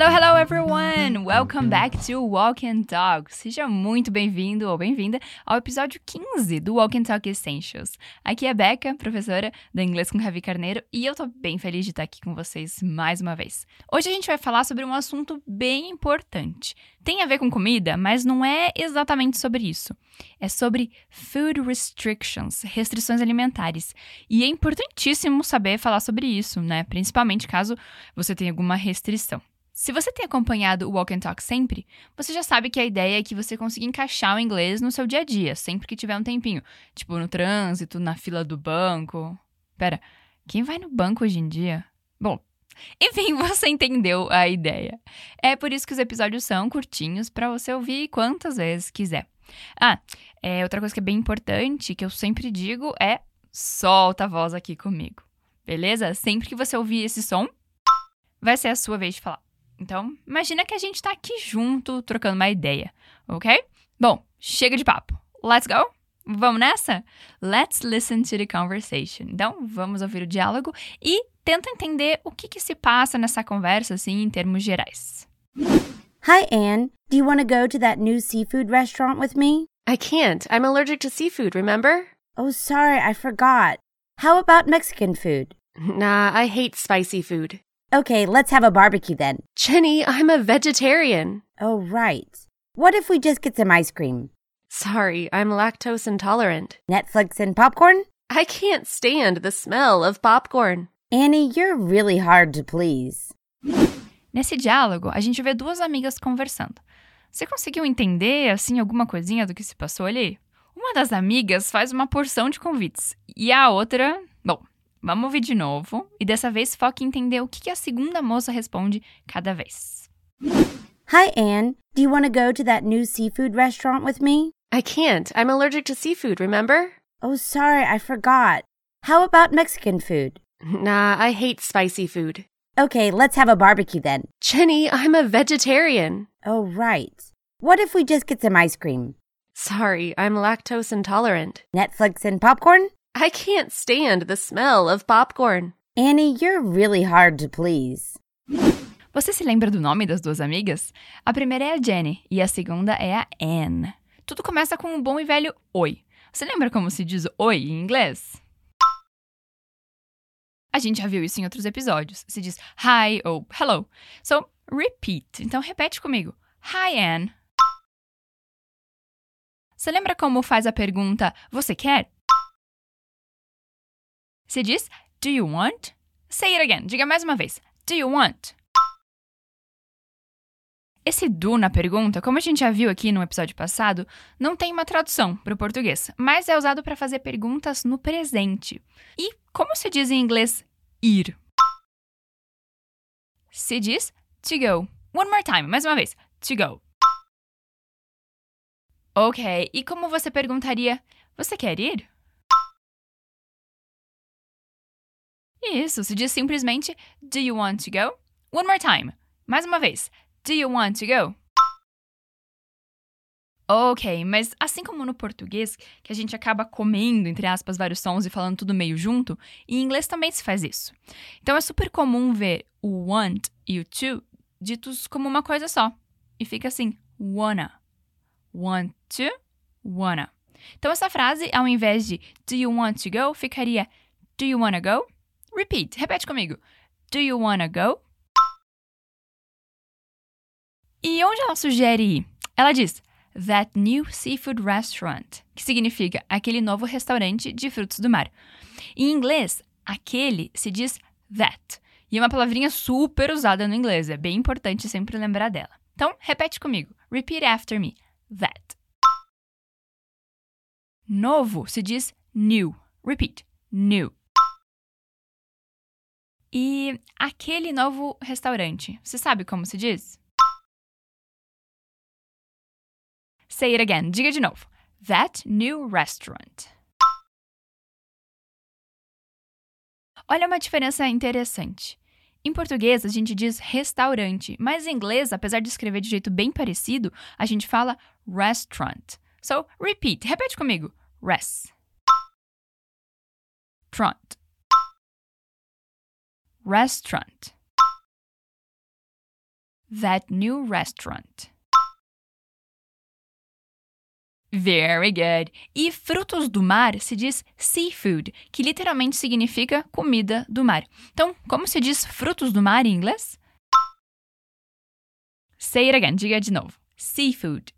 Hello, hello everyone! Welcome back to Walk and Talk. Seja muito bem-vindo ou bem-vinda ao episódio 15 do Walk and Talk Essentials. Aqui é a Beca, professora do Inglês com Ravi Carneiro, e eu tô bem feliz de estar aqui com vocês mais uma vez. Hoje a gente vai falar sobre um assunto bem importante. Tem a ver com comida, mas não é exatamente sobre isso. É sobre food restrictions, restrições alimentares. E é importantíssimo saber falar sobre isso, né? Principalmente caso você tenha alguma restrição. Se você tem acompanhado o Walk and Talk sempre, você já sabe que a ideia é que você consiga encaixar o inglês no seu dia a dia, sempre que tiver um tempinho. Tipo, no trânsito, na fila do banco. Pera, quem vai no banco hoje em dia? Bom, enfim, você entendeu a ideia. É por isso que os episódios são curtinhos para você ouvir quantas vezes quiser. Ah, é, outra coisa que é bem importante, que eu sempre digo, é solta a voz aqui comigo. Beleza? Sempre que você ouvir esse som, vai ser a sua vez de falar. Então, imagina que a gente tá aqui junto, trocando uma ideia, ok? Bom, chega de papo. Let's go? Vamos nessa? Let's listen to the conversation. Então, vamos ouvir o diálogo e tenta entender o que, que se passa nessa conversa, assim, em termos gerais. Hi, Anne. Do you want to go to that new seafood restaurant with me? I can't. I'm allergic to seafood, remember? Oh, sorry, I forgot. How about Mexican food? Nah, I hate spicy food. Okay, let's have a barbecue then. Jenny, I'm a vegetarian. Oh, right. What if we just get some ice cream? Sorry, I'm lactose intolerant. Netflix and popcorn? I can't stand the smell of popcorn. Annie, you're really hard to please. Nesse diálogo, a gente vê duas amigas conversando. Você conseguiu entender, assim, alguma coisinha do que se passou ali? Uma das amigas faz uma porção de convites e a outra. Bom, vamos ouvir de novo e dessa vez foque em entender o que a segunda moça responde cada vez. Hi, Anne. Do you want to go to that new seafood restaurant with me? I can't. I'm allergic to seafood, remember? Oh, sorry, I forgot. How about Mexican food? Nah, I hate spicy food. Okay, let's have a barbecue then. Jenny, I'm a vegetarian. Oh, right. What if we just get some ice cream? Sorry, I'm lactose intolerant. Netflix and popcorn? I can't stand the smell of popcorn. Annie, you're really hard to please. Você se lembra do nome das duas amigas? A primeira é a Jenny e a segunda é a Anne. Tudo começa com um bom e velho oi. Você lembra como se diz oi em inglês? A gente já viu isso em outros episódios. Se diz hi ou hello. So, repeat. Então, repete comigo. Hi, Anne. Você lembra como faz a pergunta você quer? Se diz do you want? Say it again. Diga mais uma vez. Do you want? Esse do na pergunta, como a gente já viu aqui no episódio passado, não tem uma tradução para o português, mas é usado para fazer perguntas no presente. E como se diz em inglês ir? Se diz to go. One more time, mais uma vez. To go. Ok, e como você perguntaria, você quer ir? Isso, se diz simplesmente Do you want to go? One more time. Mais uma vez. Do you want to go? Ok, mas assim como no português, que a gente acaba comendo, entre aspas, vários sons e falando tudo meio junto, em inglês também se faz isso. Então é super comum ver o want e o to ditos como uma coisa só. E fica assim, wanna. Want to, wanna. Então essa frase, ao invés de do you want to go, ficaria do you wanna go? Repeat, repete comigo. Do you wanna go? E onde ela sugere ir? Ela diz That New Seafood Restaurant, que significa aquele novo restaurante de frutos do mar. Em inglês, aquele se diz that, e é uma palavrinha super usada no inglês, é bem importante sempre lembrar dela. Então, repete comigo. Repeat after me. That. Novo se diz new. Repeat. New. E aquele novo restaurante, você sabe como se diz? Say it again. Diga de novo. That new restaurant. Olha uma diferença interessante. Em português, a gente diz restaurante, mas em inglês, apesar de escrever de jeito bem parecido, a gente fala restaurant. So, repeat. Repete comigo. Res. Tront. Restaurant. that new restaurant? Very good. E frutos do mar se diz seafood, que literalmente significa comida do mar. Então, como se diz frutos do mar em inglês? Say it again, diga de novo. Seafood.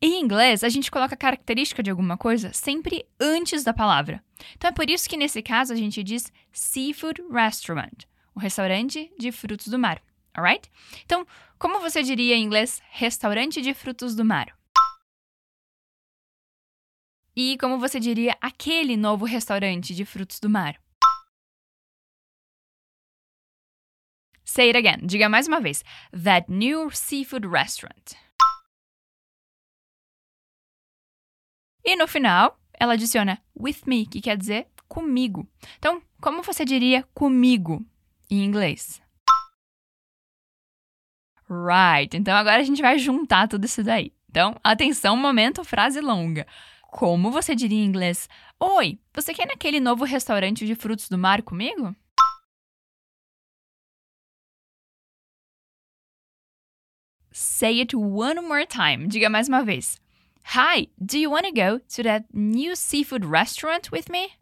Em inglês, a gente coloca a característica de alguma coisa sempre antes da palavra. Então é por isso que nesse caso a gente diz seafood restaurant, o restaurante de frutos do mar, alright? Então, como você diria em inglês restaurante de frutos do mar? E como você diria aquele novo restaurante de frutos do mar? Say it again. Diga mais uma vez. That new seafood restaurant. E no final, ela adiciona with me, que quer dizer comigo. Então, como você diria comigo em inglês? Right. Então agora a gente vai juntar tudo isso daí. Então, atenção, momento, frase longa. Como você diria em inglês? Oi, você quer naquele novo restaurante de frutos do mar comigo? Say it one more time. Diga mais uma vez. Hi, do you want to go to that new seafood restaurant with me?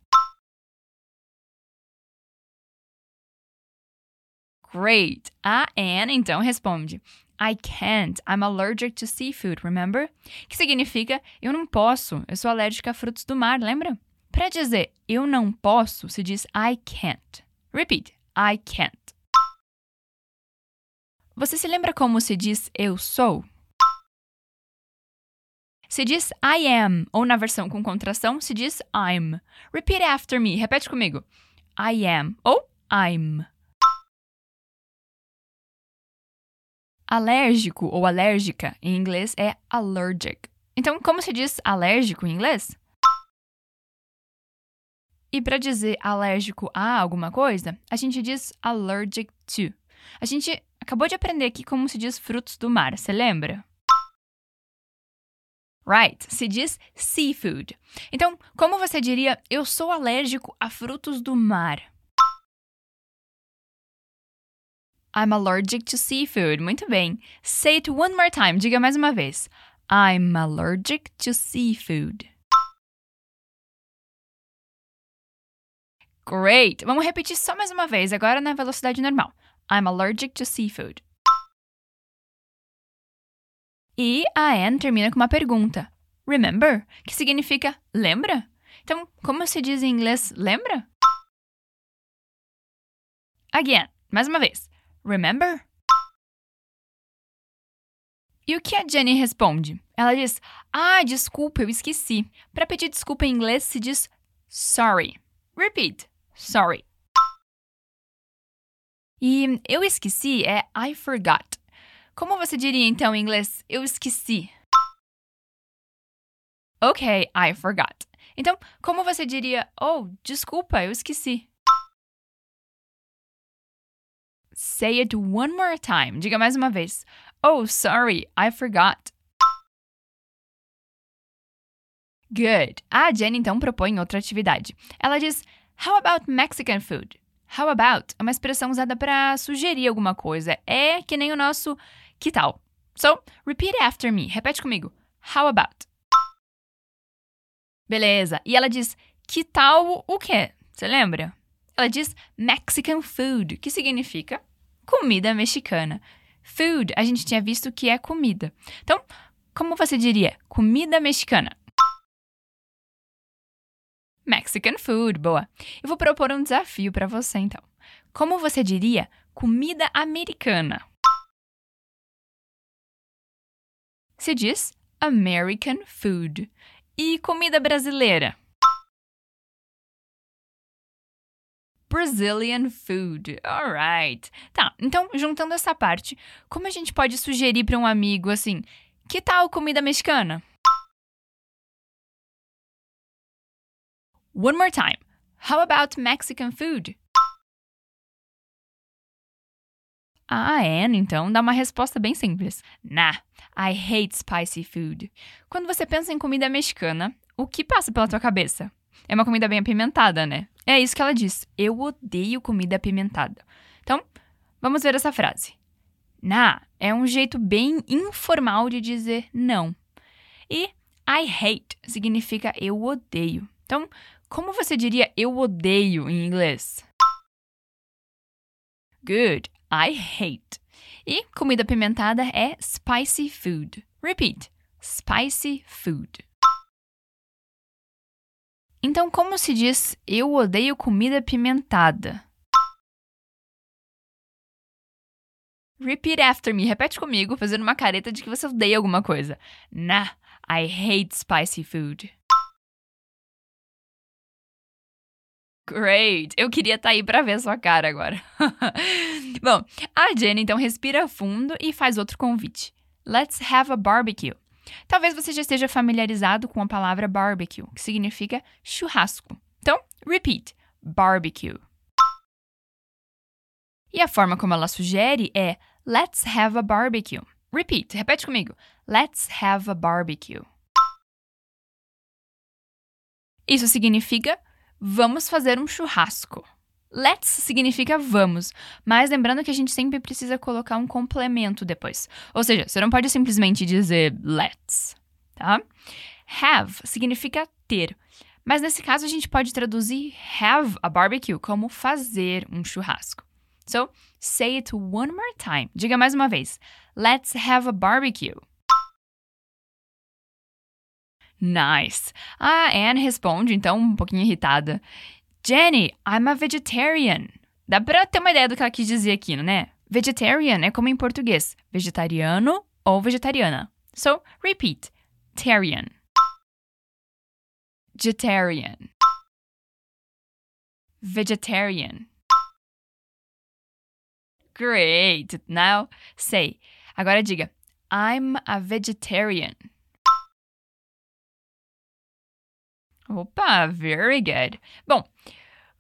Great. A Anne então responde: I can't. I'm allergic to seafood, remember? Que significa eu não posso, eu sou alérgica a frutos do mar, lembra? Para dizer eu não posso, se diz I can't. Repeat: I can't. Você se lembra como se diz eu sou? Se diz I am, ou na versão com contração, se diz I'm. Repeat after me. Repete comigo. I am ou I'm. Alérgico ou alérgica em inglês é allergic. Então, como se diz alérgico em inglês? E para dizer alérgico a alguma coisa, a gente diz allergic to. A gente acabou de aprender aqui como se diz frutos do mar, você lembra? Right, se diz seafood. Então, como você diria eu sou alérgico a frutos do mar? I'm allergic to seafood. Muito bem. Say it one more time. Diga mais uma vez. I'm allergic to seafood. Great! Vamos repetir só mais uma vez, agora na velocidade normal. I'm allergic to seafood. E a Anne termina com uma pergunta. Remember? Que significa lembra? Então, como se diz em inglês lembra? Again, mais uma vez. Remember? E o que a Jenny responde? Ela diz: Ah, desculpa, eu esqueci. Para pedir desculpa em inglês se diz sorry. Repeat: sorry. E eu esqueci é I forgot. Como você diria então em inglês? Eu esqueci. Ok, I forgot. Então, como você diria? Oh, desculpa, eu esqueci. Say it one more time. Diga mais uma vez. Oh, sorry, I forgot. Good. A Jenny então propõe outra atividade. Ela diz: How about Mexican food? How about é uma expressão usada para sugerir alguma coisa. É que nem o nosso que tal. So, repeat after me. Repete comigo. How about? Beleza. E ela diz: Que tal o quê? Você lembra? Ela diz Mexican food, que significa comida mexicana. Food, a gente tinha visto que é comida. Então, como você diria? Comida mexicana. Mexican food, boa. Eu vou propor um desafio para você então. Como você diria comida americana? Se diz American food. E comida brasileira? Brazilian food. Alright. Tá, então, juntando essa parte, como a gente pode sugerir para um amigo assim: que tal comida mexicana? One more time. How about Mexican food? A Anne, então, dá uma resposta bem simples. Nah, I hate spicy food. Quando você pensa em comida mexicana, o que passa pela tua cabeça? É uma comida bem apimentada, né? É isso que ela diz. Eu odeio comida apimentada. Então, Vamos ver essa frase. Na é um jeito bem informal de dizer não. E I hate significa eu odeio. Então, como você diria eu odeio em inglês? Good. I hate. E comida apimentada é spicy food. Repeat. Spicy food. Então, como se diz eu odeio comida apimentada? Repeat after me. Repete comigo, fazendo uma careta de que você odeia alguma coisa. Nah, I hate spicy food. Great! Eu queria estar tá aí para ver a sua cara agora. Bom, a Jenny então respira fundo e faz outro convite. Let's have a barbecue. Talvez você já esteja familiarizado com a palavra barbecue, que significa churrasco. Então, repeat: barbecue. E a forma como ela sugere é Let's have a barbecue. Repeat, repete comigo. Let's have a barbecue. Isso significa vamos fazer um churrasco. Let's significa vamos, mas lembrando que a gente sempre precisa colocar um complemento depois. Ou seja, você não pode simplesmente dizer let's, tá? Have significa ter, mas nesse caso a gente pode traduzir have a barbecue como fazer um churrasco. So, say it one more time. Diga mais uma vez. Let's have a barbecue. Nice. A Anne responde, então, um pouquinho irritada. Jenny, I'm a vegetarian. Dá pra ter uma ideia do que ela quis dizer aqui, né? Vegetarian é como em português, vegetariano ou vegetariana. So, repeat. Tarian. Vegetarian. Vegetarian. Great. Now say. Agora diga. I'm a vegetarian. Opa, very good. Bom,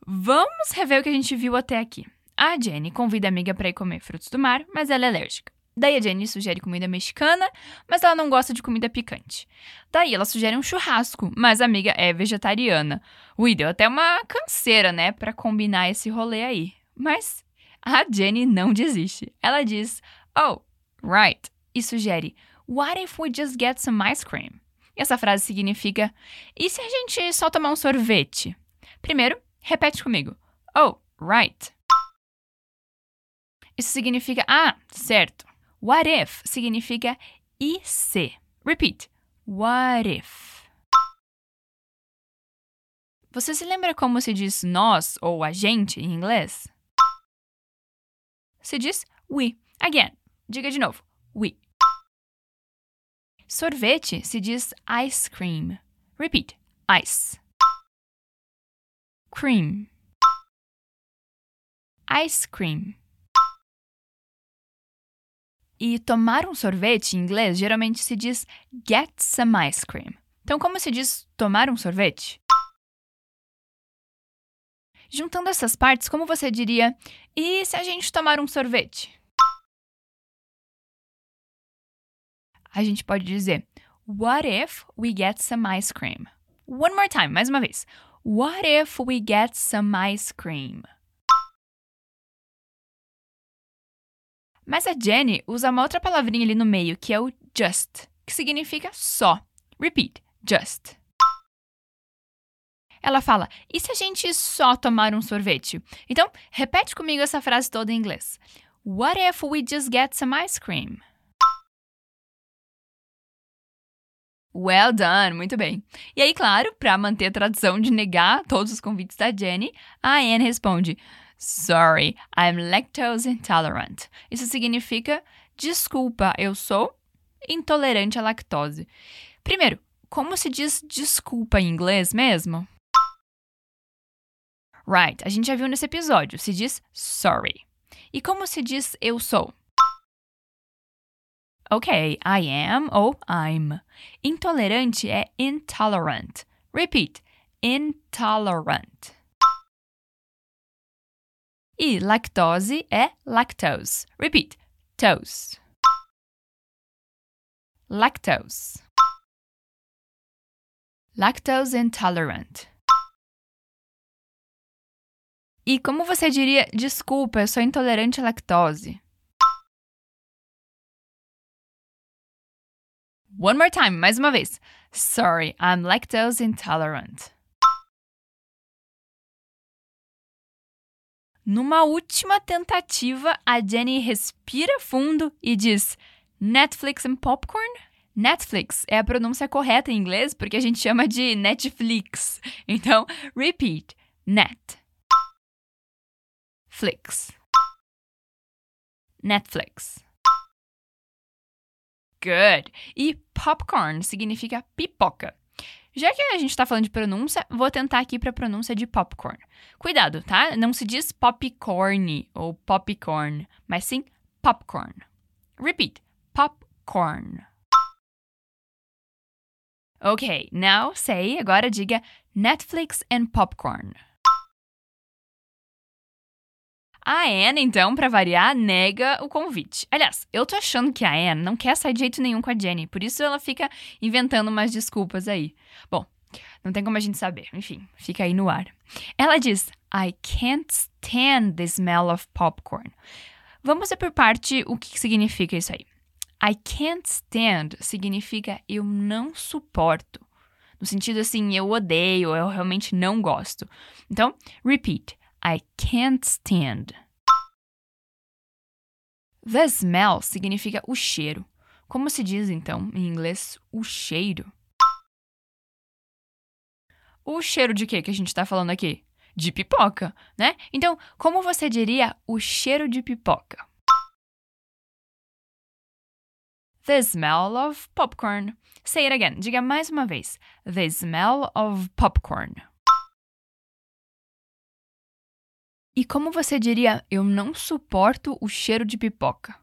vamos rever o que a gente viu até aqui. A Jenny convida a amiga para ir comer frutos do mar, mas ela é alérgica. Daí a Jenny sugere comida mexicana, mas ela não gosta de comida picante. Daí ela sugere um churrasco, mas a amiga é vegetariana. Ui, deu até uma canseira, né, para combinar esse rolê aí. Mas a Jenny não desiste. Ela diz, oh, right, e sugere, what if we just get some ice cream? E essa frase significa: e se a gente só tomar um sorvete? Primeiro, repete comigo. Oh, right. Isso significa ah, certo. What if significa e se. Repeat. What if? Você se lembra como se diz nós ou a gente em inglês? Se diz we. Again. Diga de novo. We. Sorvete se diz ice cream. Repeat. Ice. Cream. Ice cream. E tomar um sorvete em inglês geralmente se diz get some ice cream. Então, como se diz tomar um sorvete? Juntando essas partes, como você diria: e se a gente tomar um sorvete? A gente pode dizer What if we get some ice cream? One more time, mais uma vez. What if we get some ice cream? Mas a Jenny usa uma outra palavrinha ali no meio, que é o just, que significa só. Repeat, just. Ela fala: e se a gente só tomar um sorvete? Então, repete comigo essa frase toda em inglês. What if we just get some ice cream? Well done, muito bem. E aí, claro, para manter a tradição de negar todos os convites da Jenny, a Anne responde: Sorry, I'm lactose intolerant. Isso significa desculpa, eu sou intolerante à lactose. Primeiro, como se diz desculpa em inglês mesmo? Right, a gente já viu nesse episódio, se diz sorry. E como se diz eu sou? Ok, I am ou I'm. Intolerante é intolerant. Repeat, intolerant. E lactose é lactose. Repeat, toast. Lactose. Lactose intolerant. E como você diria, desculpa, eu sou intolerante à lactose? One more time, mais uma vez. Sorry, I'm lactose intolerant. Numa última tentativa, a Jenny respira fundo e diz: Netflix and popcorn? Netflix é a pronúncia correta em inglês porque a gente chama de Netflix. Então, repeat: net. Flix. Netflix. Good. E popcorn significa pipoca. Já que a gente está falando de pronúncia, vou tentar aqui para a pronúncia de popcorn. Cuidado, tá? Não se diz popcorn ou popcorn, mas sim popcorn. Repeat: popcorn. Ok, now say, agora diga Netflix and popcorn. A Anne, então, para variar, nega o convite. Aliás, eu tô achando que a Anne não quer sair de jeito nenhum com a Jenny, por isso ela fica inventando umas desculpas aí. Bom, não tem como a gente saber. Enfim, fica aí no ar. Ela diz: I can't stand the smell of popcorn. Vamos ver por parte o que significa isso aí. I can't stand significa eu não suporto. No sentido assim, eu odeio, eu realmente não gosto. Então, repeat. I can't stand. The smell significa o cheiro. Como se diz então em inglês o cheiro? O cheiro de quê que a gente está falando aqui? De pipoca, né? Então, como você diria o cheiro de pipoca? The smell of popcorn. Say it again. Diga mais uma vez. The smell of popcorn. E como você diria, eu não suporto o cheiro de pipoca?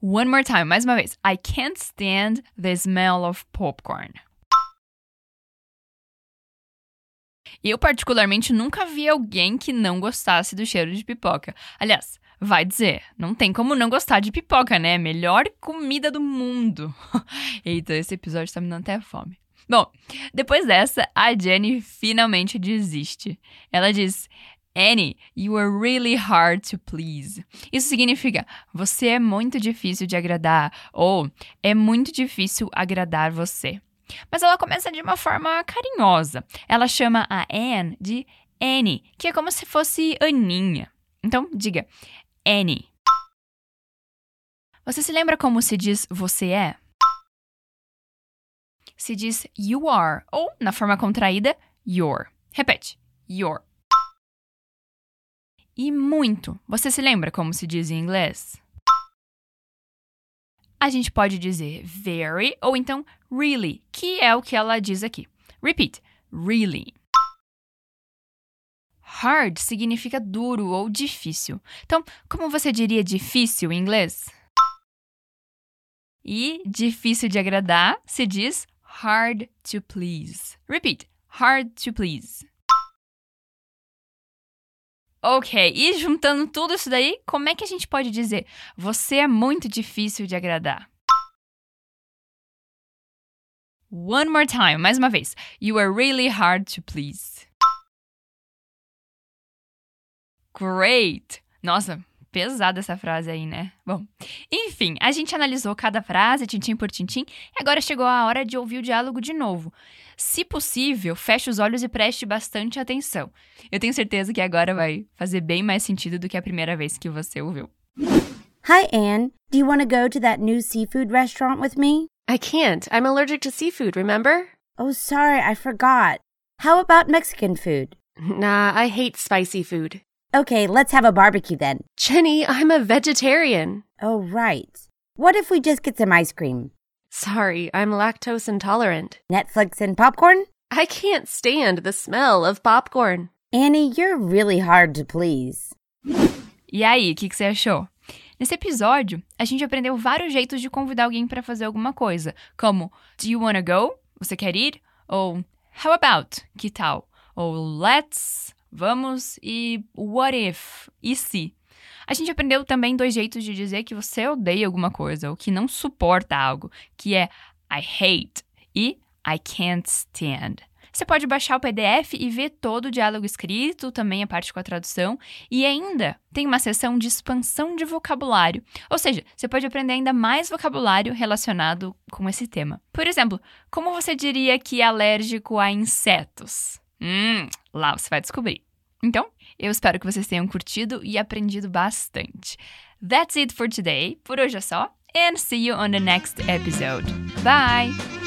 One more time, mais uma vez. I can't stand the smell of popcorn. Eu, particularmente, nunca vi alguém que não gostasse do cheiro de pipoca. Aliás, vai dizer, não tem como não gostar de pipoca, né? Melhor comida do mundo. Eita, esse episódio tá me dando até fome. Bom, depois dessa, a Jenny finalmente desiste. Ela diz: Annie, you are really hard to please. Isso significa você é muito difícil de agradar ou é muito difícil agradar você. Mas ela começa de uma forma carinhosa. Ela chama a Anne de Annie, que é como se fosse Aninha. Então, diga Annie. Você se lembra como se diz você é? Se diz you are, ou, na forma contraída, your. Repete, your. E muito. Você se lembra como se diz em inglês? A gente pode dizer very ou então really, que é o que ela diz aqui. Repeat, really. Hard significa duro ou difícil. Então, como você diria difícil em inglês? E difícil de agradar se diz hard to please. Repeat, hard to please. Ok, e juntando tudo isso daí, como é que a gente pode dizer você é muito difícil de agradar? One more time, mais uma vez. You are really hard to please. Great! Nossa, pesada essa frase aí, né? Bom, enfim, a gente analisou cada frase, tintim por tintim, e agora chegou a hora de ouvir o diálogo de novo. Se possível, feche os olhos e preste bastante atenção. Eu tenho certeza que agora vai fazer bem mais sentido do que a primeira vez que você ouviu. Hi, Anne. Do you want to go to that new seafood restaurant with me? I can't. I'm allergic to seafood, remember? Oh, sorry, I forgot. How about Mexican food? Nah, I hate spicy food. Okay, let's have a barbecue then. Jenny, I'm a vegetarian. Oh, right. What if we just get some ice cream? Sorry, I'm lactose intolerant. Netflix and popcorn? I can't stand the smell of popcorn. Annie, you're really hard to please. E aí, o que, que você achou? Nesse episódio, a gente aprendeu vários jeitos de convidar alguém para fazer alguma coisa, como Do you wanna go? Você quer ir? Ou How about? Que tal? Ou Let's Vamos e what if? E se? A gente aprendeu também dois jeitos de dizer que você odeia alguma coisa ou que não suporta algo, que é I hate e I can't stand. Você pode baixar o PDF e ver todo o diálogo escrito, também a parte com a tradução, e ainda tem uma seção de expansão de vocabulário. Ou seja, você pode aprender ainda mais vocabulário relacionado com esse tema. Por exemplo, como você diria que é alérgico a insetos? Hum, lá você vai descobrir. Então, eu espero que vocês tenham curtido e aprendido bastante. That's it for today. Por hoje é só. And see you on the next episode. Bye!